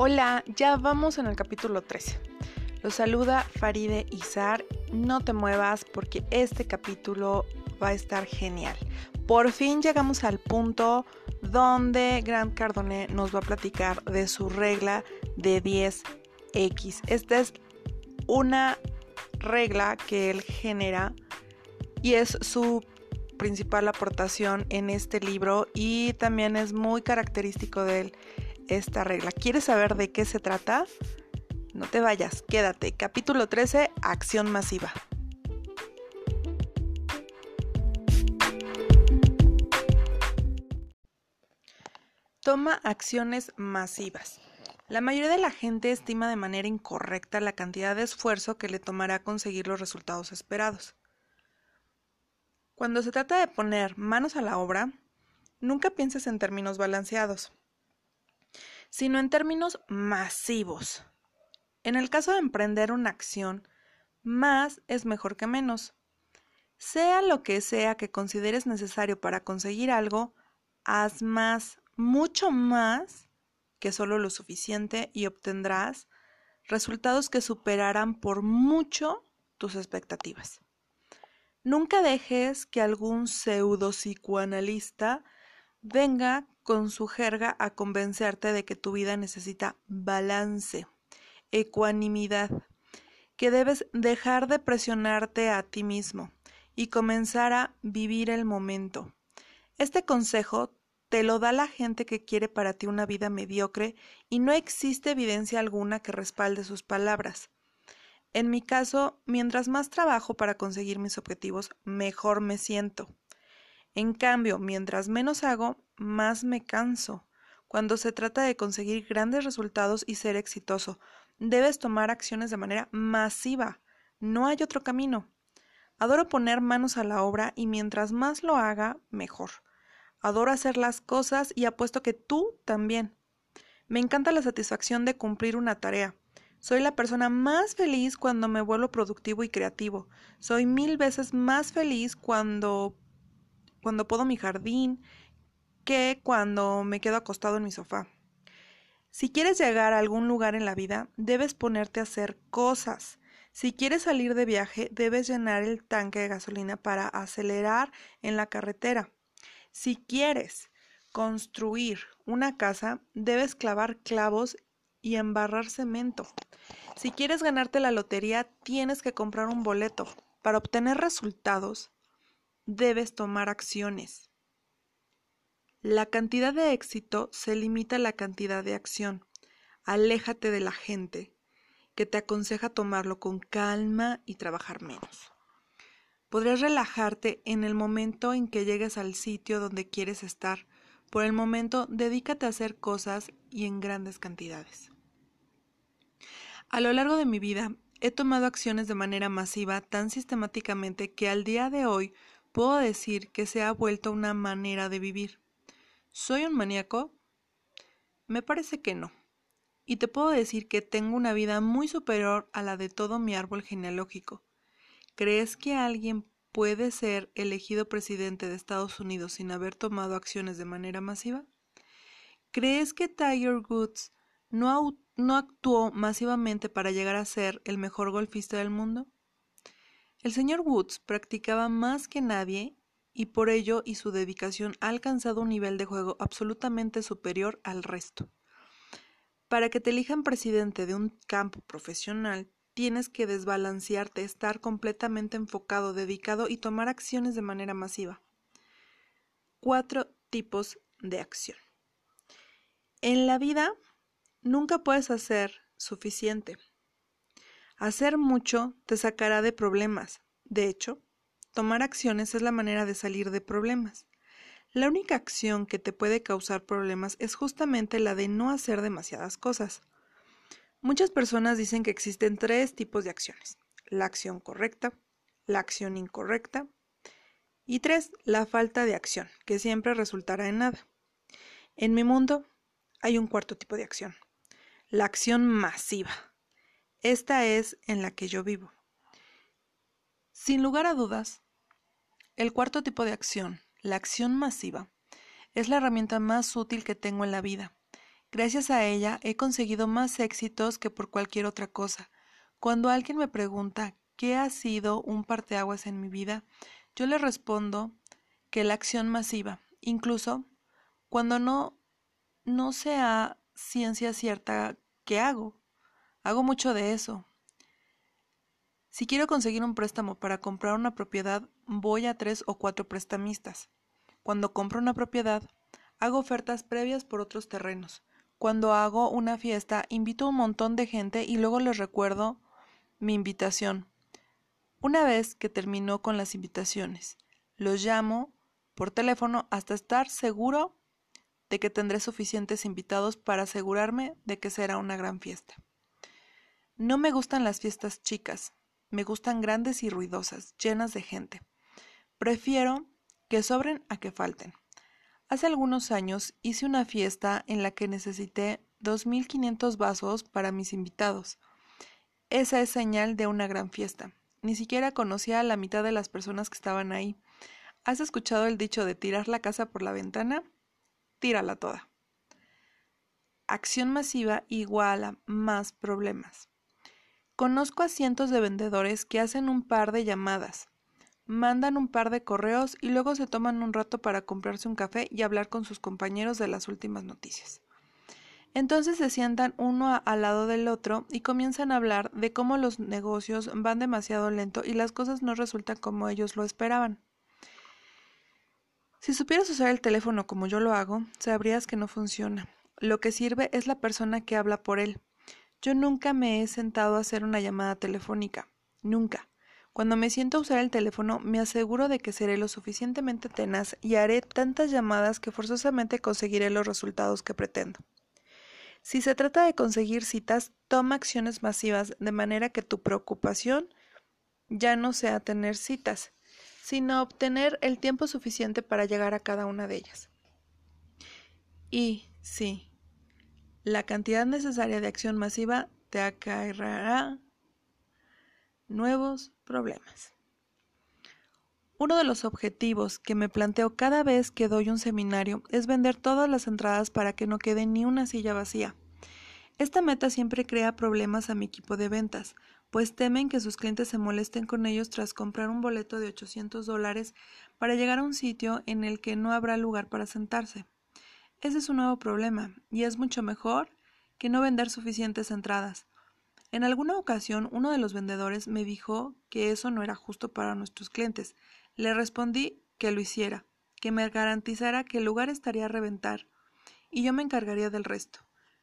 Hola, ya vamos en el capítulo 13. Los saluda Faride Izar. No te muevas porque este capítulo va a estar genial. Por fin llegamos al punto donde Grant Cardone nos va a platicar de su regla de 10X. Esta es una regla que él genera y es su principal aportación en este libro y también es muy característico de él esta regla. ¿Quieres saber de qué se trata? No te vayas, quédate. Capítulo 13, acción masiva. Toma acciones masivas. La mayoría de la gente estima de manera incorrecta la cantidad de esfuerzo que le tomará conseguir los resultados esperados. Cuando se trata de poner manos a la obra, nunca pienses en términos balanceados sino en términos masivos. En el caso de emprender una acción, más es mejor que menos. Sea lo que sea que consideres necesario para conseguir algo, haz más, mucho más que solo lo suficiente y obtendrás resultados que superarán por mucho tus expectativas. Nunca dejes que algún pseudo psicoanalista venga con su jerga a convencerte de que tu vida necesita balance, ecuanimidad, que debes dejar de presionarte a ti mismo y comenzar a vivir el momento. Este consejo te lo da la gente que quiere para ti una vida mediocre y no existe evidencia alguna que respalde sus palabras. En mi caso, mientras más trabajo para conseguir mis objetivos, mejor me siento. En cambio, mientras menos hago, más me canso. Cuando se trata de conseguir grandes resultados y ser exitoso, debes tomar acciones de manera masiva. No hay otro camino. Adoro poner manos a la obra y mientras más lo haga, mejor. Adoro hacer las cosas y apuesto que tú también. Me encanta la satisfacción de cumplir una tarea. Soy la persona más feliz cuando me vuelvo productivo y creativo. Soy mil veces más feliz cuando cuando puedo mi jardín, que cuando me quedo acostado en mi sofá. Si quieres llegar a algún lugar en la vida, debes ponerte a hacer cosas. Si quieres salir de viaje, debes llenar el tanque de gasolina para acelerar en la carretera. Si quieres construir una casa, debes clavar clavos y embarrar cemento. Si quieres ganarte la lotería, tienes que comprar un boleto. Para obtener resultados, debes tomar acciones. La cantidad de éxito se limita a la cantidad de acción. Aléjate de la gente que te aconseja tomarlo con calma y trabajar menos. Podrías relajarte en el momento en que llegues al sitio donde quieres estar. Por el momento, dedícate a hacer cosas y en grandes cantidades. A lo largo de mi vida, he tomado acciones de manera masiva tan sistemáticamente que al día de hoy puedo decir que se ha vuelto una manera de vivir. ¿Soy un maníaco? Me parece que no. Y te puedo decir que tengo una vida muy superior a la de todo mi árbol genealógico. ¿Crees que alguien puede ser elegido presidente de Estados Unidos sin haber tomado acciones de manera masiva? ¿Crees que Tiger Woods no, no actuó masivamente para llegar a ser el mejor golfista del mundo? El señor Woods practicaba más que nadie y por ello y su dedicación ha alcanzado un nivel de juego absolutamente superior al resto. Para que te elijan presidente de un campo profesional, tienes que desbalancearte, estar completamente enfocado, dedicado y tomar acciones de manera masiva. Cuatro tipos de acción. En la vida nunca puedes hacer suficiente. Hacer mucho te sacará de problemas. De hecho, tomar acciones es la manera de salir de problemas. La única acción que te puede causar problemas es justamente la de no hacer demasiadas cosas. Muchas personas dicen que existen tres tipos de acciones. La acción correcta, la acción incorrecta y tres, la falta de acción, que siempre resultará en nada. En mi mundo hay un cuarto tipo de acción, la acción masiva. Esta es en la que yo vivo. Sin lugar a dudas, el cuarto tipo de acción, la acción masiva, es la herramienta más útil que tengo en la vida. Gracias a ella he conseguido más éxitos que por cualquier otra cosa. Cuando alguien me pregunta qué ha sido un parteaguas en mi vida, yo le respondo que la acción masiva, incluso cuando no, no sea ciencia cierta qué hago. Hago mucho de eso. Si quiero conseguir un préstamo para comprar una propiedad, voy a tres o cuatro prestamistas. Cuando compro una propiedad, hago ofertas previas por otros terrenos. Cuando hago una fiesta, invito a un montón de gente y luego les recuerdo mi invitación. Una vez que termino con las invitaciones, los llamo por teléfono hasta estar seguro de que tendré suficientes invitados para asegurarme de que será una gran fiesta. No me gustan las fiestas chicas, me gustan grandes y ruidosas, llenas de gente. Prefiero que sobren a que falten. Hace algunos años hice una fiesta en la que necesité 2.500 vasos para mis invitados. Esa es señal de una gran fiesta. Ni siquiera conocía a la mitad de las personas que estaban ahí. ¿Has escuchado el dicho de tirar la casa por la ventana? Tírala toda. Acción masiva igual a más problemas. Conozco a cientos de vendedores que hacen un par de llamadas, mandan un par de correos y luego se toman un rato para comprarse un café y hablar con sus compañeros de las últimas noticias. Entonces se sientan uno al lado del otro y comienzan a hablar de cómo los negocios van demasiado lento y las cosas no resultan como ellos lo esperaban. Si supieras usar el teléfono como yo lo hago, sabrías que no funciona. Lo que sirve es la persona que habla por él. Yo nunca me he sentado a hacer una llamada telefónica. Nunca. Cuando me siento a usar el teléfono, me aseguro de que seré lo suficientemente tenaz y haré tantas llamadas que forzosamente conseguiré los resultados que pretendo. Si se trata de conseguir citas, toma acciones masivas de manera que tu preocupación ya no sea tener citas, sino obtener el tiempo suficiente para llegar a cada una de ellas. Y sí, la cantidad necesaria de acción masiva te acarreará nuevos problemas. Uno de los objetivos que me planteo cada vez que doy un seminario es vender todas las entradas para que no quede ni una silla vacía. Esta meta siempre crea problemas a mi equipo de ventas, pues temen que sus clientes se molesten con ellos tras comprar un boleto de 800 dólares para llegar a un sitio en el que no habrá lugar para sentarse. Ese es un nuevo problema, y es mucho mejor que no vender suficientes entradas. En alguna ocasión uno de los vendedores me dijo que eso no era justo para nuestros clientes. Le respondí que lo hiciera, que me garantizara que el lugar estaría a reventar, y yo me encargaría del resto.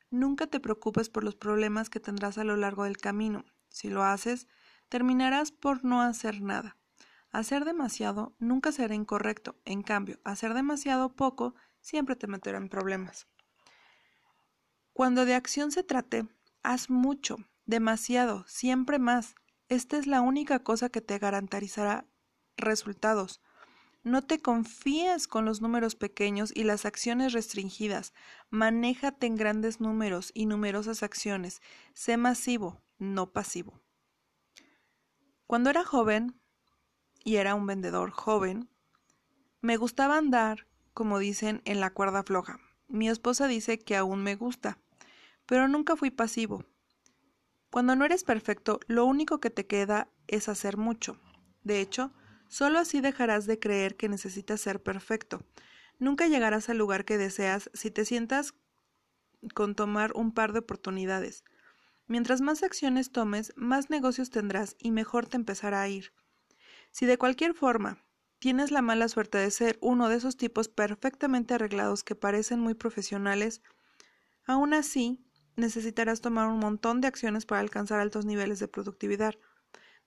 Nunca te preocupes por los problemas que tendrás a lo largo del camino. Si lo haces, terminarás por no hacer nada. Hacer demasiado nunca será incorrecto, en cambio, hacer demasiado poco siempre te meterá en problemas. Cuando de acción se trate, haz mucho, demasiado, siempre más. Esta es la única cosa que te garantizará resultados. No te confíes con los números pequeños y las acciones restringidas. Manéjate en grandes números y numerosas acciones. Sé masivo, no pasivo. Cuando era joven, y era un vendedor joven, me gustaba andar, como dicen, en la cuerda floja. Mi esposa dice que aún me gusta, pero nunca fui pasivo. Cuando no eres perfecto, lo único que te queda es hacer mucho. De hecho, solo así dejarás de creer que necesitas ser perfecto. Nunca llegarás al lugar que deseas si te sientas con tomar un par de oportunidades. Mientras más acciones tomes, más negocios tendrás y mejor te empezará a ir. Si de cualquier forma tienes la mala suerte de ser uno de esos tipos perfectamente arreglados que parecen muy profesionales, aún así necesitarás tomar un montón de acciones para alcanzar altos niveles de productividad.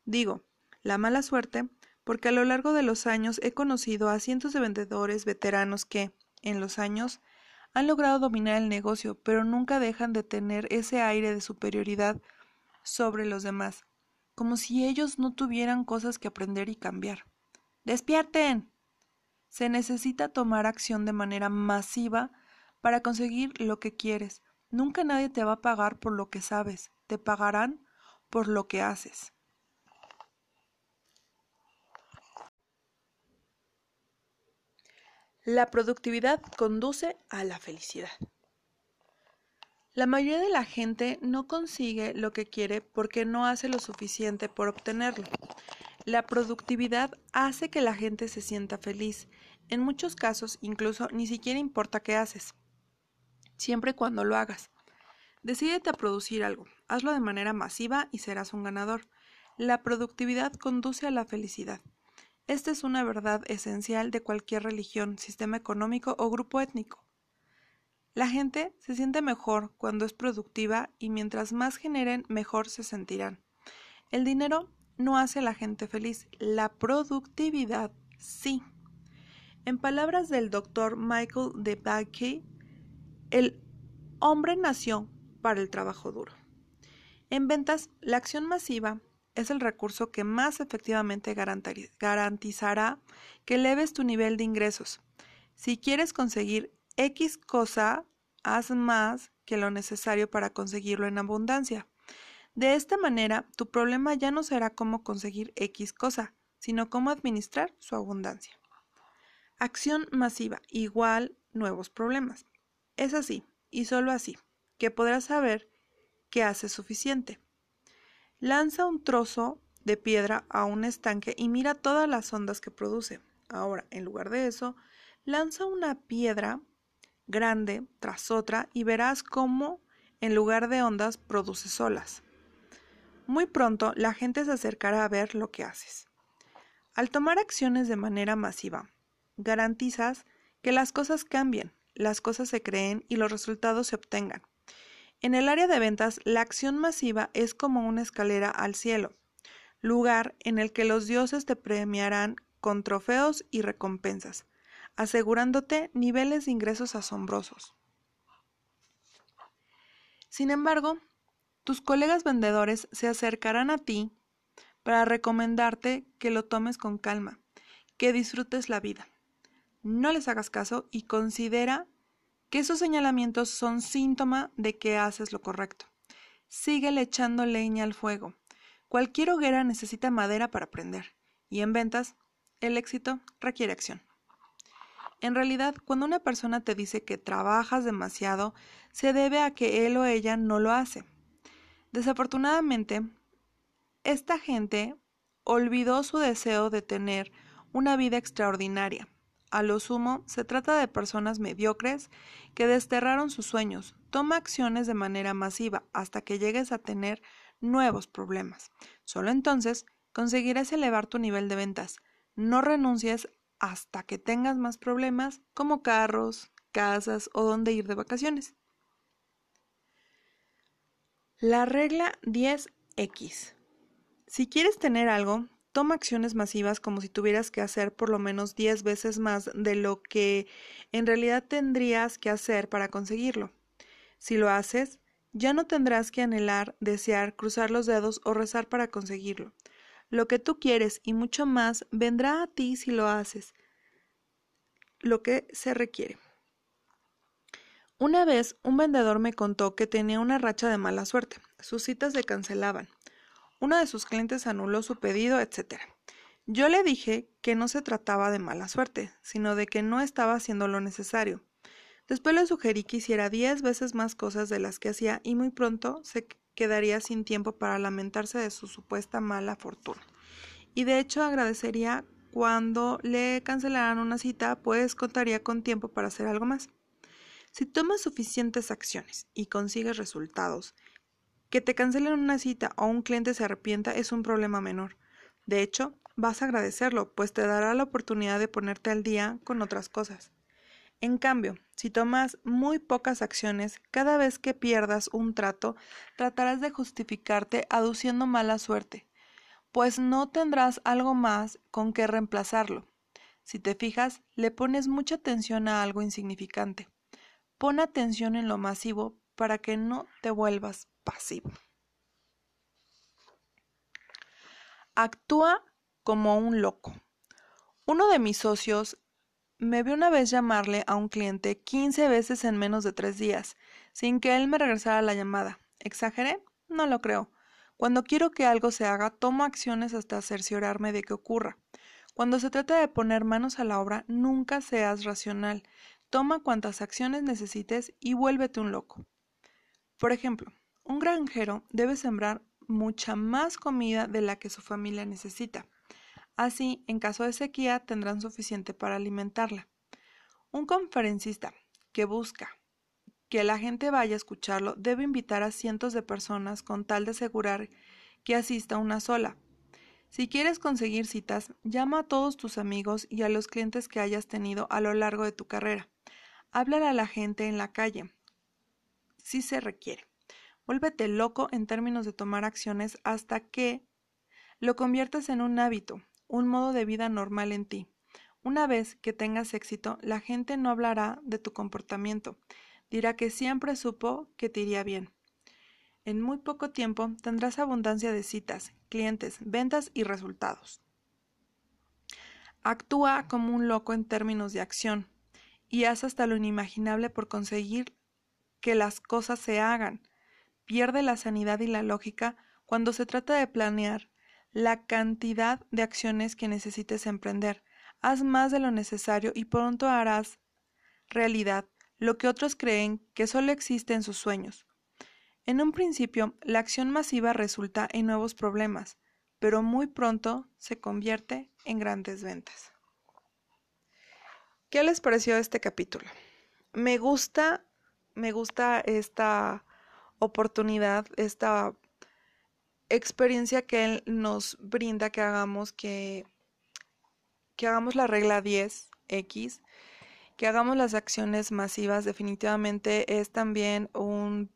Digo, la mala suerte, porque a lo largo de los años he conocido a cientos de vendedores veteranos que, en los años, han logrado dominar el negocio, pero nunca dejan de tener ese aire de superioridad sobre los demás, como si ellos no tuvieran cosas que aprender y cambiar. ¡Despierten! Se necesita tomar acción de manera masiva para conseguir lo que quieres, Nunca nadie te va a pagar por lo que sabes, te pagarán por lo que haces. La productividad conduce a la felicidad. La mayoría de la gente no consigue lo que quiere porque no hace lo suficiente por obtenerlo. La productividad hace que la gente se sienta feliz. En muchos casos incluso ni siquiera importa qué haces, siempre cuando lo hagas. Decídete a producir algo, hazlo de manera masiva y serás un ganador. La productividad conduce a la felicidad. Esta es una verdad esencial de cualquier religión, sistema económico o grupo étnico. La gente se siente mejor cuando es productiva y mientras más generen, mejor se sentirán. El dinero no hace a la gente feliz, la productividad sí. En palabras del doctor Michael DeBakey, el hombre nació para el trabajo duro. En ventas, la acción masiva es el recurso que más efectivamente garantizará que eleves tu nivel de ingresos. Si quieres conseguir X cosa, haz más que lo necesario para conseguirlo en abundancia. De esta manera, tu problema ya no será cómo conseguir X cosa, sino cómo administrar su abundancia. Acción masiva igual nuevos problemas. Es así, y solo así, que podrás saber que hace suficiente. Lanza un trozo de piedra a un estanque y mira todas las ondas que produce. Ahora, en lugar de eso, lanza una piedra grande tras otra y verás cómo, en lugar de ondas, produces olas. Muy pronto la gente se acercará a ver lo que haces. Al tomar acciones de manera masiva, garantizas que las cosas cambien, las cosas se creen y los resultados se obtengan. En el área de ventas, la acción masiva es como una escalera al cielo, lugar en el que los dioses te premiarán con trofeos y recompensas, asegurándote niveles de ingresos asombrosos. Sin embargo, tus colegas vendedores se acercarán a ti para recomendarte que lo tomes con calma, que disfrutes la vida. No les hagas caso y considera que esos señalamientos son síntoma de que haces lo correcto. Síguele echando leña al fuego. Cualquier hoguera necesita madera para prender, y en ventas, el éxito requiere acción. En realidad, cuando una persona te dice que trabajas demasiado, se debe a que él o ella no lo hace. Desafortunadamente, esta gente olvidó su deseo de tener una vida extraordinaria a lo sumo, se trata de personas mediocres que desterraron sus sueños. Toma acciones de manera masiva hasta que llegues a tener nuevos problemas. Solo entonces conseguirás elevar tu nivel de ventas. No renuncies hasta que tengas más problemas como carros, casas o dónde ir de vacaciones. La regla 10X. Si quieres tener algo, Toma acciones masivas como si tuvieras que hacer por lo menos 10 veces más de lo que en realidad tendrías que hacer para conseguirlo. Si lo haces, ya no tendrás que anhelar, desear, cruzar los dedos o rezar para conseguirlo. Lo que tú quieres y mucho más vendrá a ti si lo haces. Lo que se requiere. Una vez un vendedor me contó que tenía una racha de mala suerte. Sus citas se cancelaban uno de sus clientes anuló su pedido, etc. Yo le dije que no se trataba de mala suerte, sino de que no estaba haciendo lo necesario. Después le sugerí que hiciera diez veces más cosas de las que hacía y muy pronto se quedaría sin tiempo para lamentarse de su supuesta mala fortuna. Y de hecho agradecería cuando le cancelaran una cita, pues contaría con tiempo para hacer algo más. Si tomas suficientes acciones y consigues resultados que te cancelen una cita o un cliente se arrepienta es un problema menor. De hecho, vas a agradecerlo, pues te dará la oportunidad de ponerte al día con otras cosas. En cambio, si tomas muy pocas acciones, cada vez que pierdas un trato, tratarás de justificarte aduciendo mala suerte, pues no tendrás algo más con que reemplazarlo. Si te fijas, le pones mucha atención a algo insignificante. Pon atención en lo masivo para que no te vuelvas pasivo. Actúa como un loco. Uno de mis socios me vio una vez llamarle a un cliente 15 veces en menos de tres días, sin que él me regresara la llamada. ¿Exageré? No lo creo. Cuando quiero que algo se haga, tomo acciones hasta cerciorarme de que ocurra. Cuando se trata de poner manos a la obra, nunca seas racional. Toma cuantas acciones necesites y vuélvete un loco. Por ejemplo, un granjero debe sembrar mucha más comida de la que su familia necesita. Así, en caso de sequía, tendrán suficiente para alimentarla. Un conferencista que busca que la gente vaya a escucharlo debe invitar a cientos de personas con tal de asegurar que asista una sola. Si quieres conseguir citas, llama a todos tus amigos y a los clientes que hayas tenido a lo largo de tu carrera. Háblale a la gente en la calle, si se requiere. Vuélvete loco en términos de tomar acciones hasta que lo conviertas en un hábito, un modo de vida normal en ti. Una vez que tengas éxito, la gente no hablará de tu comportamiento, dirá que siempre supo que te iría bien. En muy poco tiempo tendrás abundancia de citas, clientes, ventas y resultados. Actúa como un loco en términos de acción y haz hasta lo inimaginable por conseguir que las cosas se hagan. Pierde la sanidad y la lógica cuando se trata de planear la cantidad de acciones que necesites emprender. Haz más de lo necesario y pronto harás realidad lo que otros creen que solo existe en sus sueños. En un principio, la acción masiva resulta en nuevos problemas, pero muy pronto se convierte en grandes ventas. ¿Qué les pareció este capítulo? Me gusta, me gusta esta oportunidad, esta experiencia que él nos brinda que hagamos que que hagamos la regla 10X, que hagamos las acciones masivas, definitivamente es también un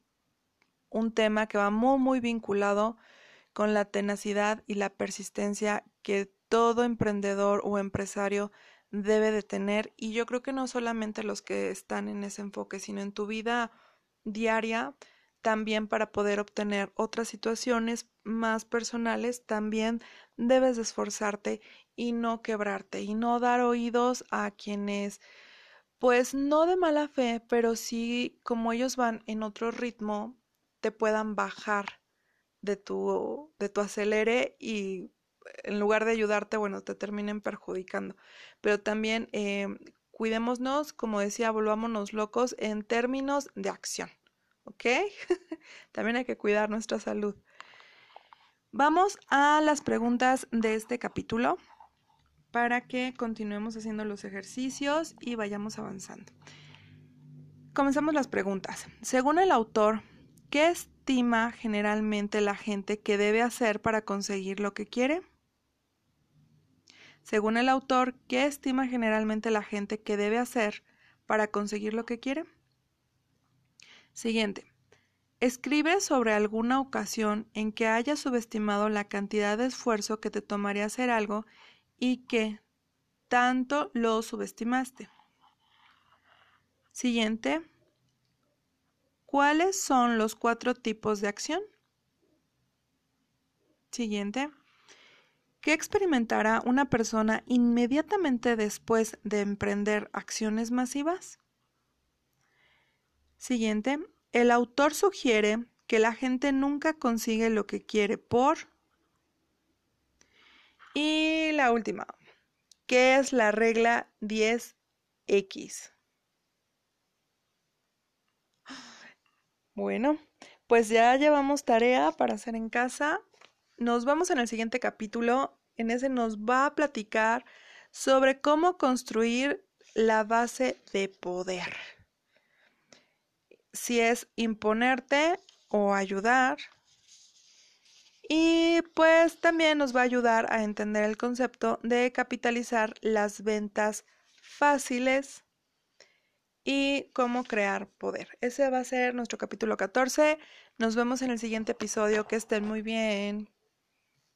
un tema que va muy, muy vinculado con la tenacidad y la persistencia que todo emprendedor o empresario debe de tener. Y yo creo que no solamente los que están en ese enfoque, sino en tu vida diaria, también para poder obtener otras situaciones más personales, también debes de esforzarte y no quebrarte y no dar oídos a quienes pues no de mala fe, pero sí como ellos van en otro ritmo, te puedan bajar de tu, de tu acelere y en lugar de ayudarte, bueno, te terminen perjudicando. Pero también eh, cuidémonos, como decía, volvámonos locos en términos de acción. ¿Ok? también hay que cuidar nuestra salud. Vamos a las preguntas de este capítulo para que continuemos haciendo los ejercicios y vayamos avanzando. Comenzamos las preguntas. Según el autor, ¿Qué estima generalmente la gente que debe hacer para conseguir lo que quiere? Según el autor, ¿qué estima generalmente la gente que debe hacer para conseguir lo que quiere? Siguiente. Escribe sobre alguna ocasión en que hayas subestimado la cantidad de esfuerzo que te tomaría hacer algo y que tanto lo subestimaste. Siguiente. ¿Cuáles son los cuatro tipos de acción? Siguiente. ¿Qué experimentará una persona inmediatamente después de emprender acciones masivas? Siguiente. El autor sugiere que la gente nunca consigue lo que quiere por... Y la última. ¿Qué es la regla 10X? Bueno, pues ya llevamos tarea para hacer en casa. Nos vamos en el siguiente capítulo. En ese nos va a platicar sobre cómo construir la base de poder. Si es imponerte o ayudar. Y pues también nos va a ayudar a entender el concepto de capitalizar las ventas fáciles y cómo crear poder. Ese va a ser nuestro capítulo 14. Nos vemos en el siguiente episodio. Que estén muy bien.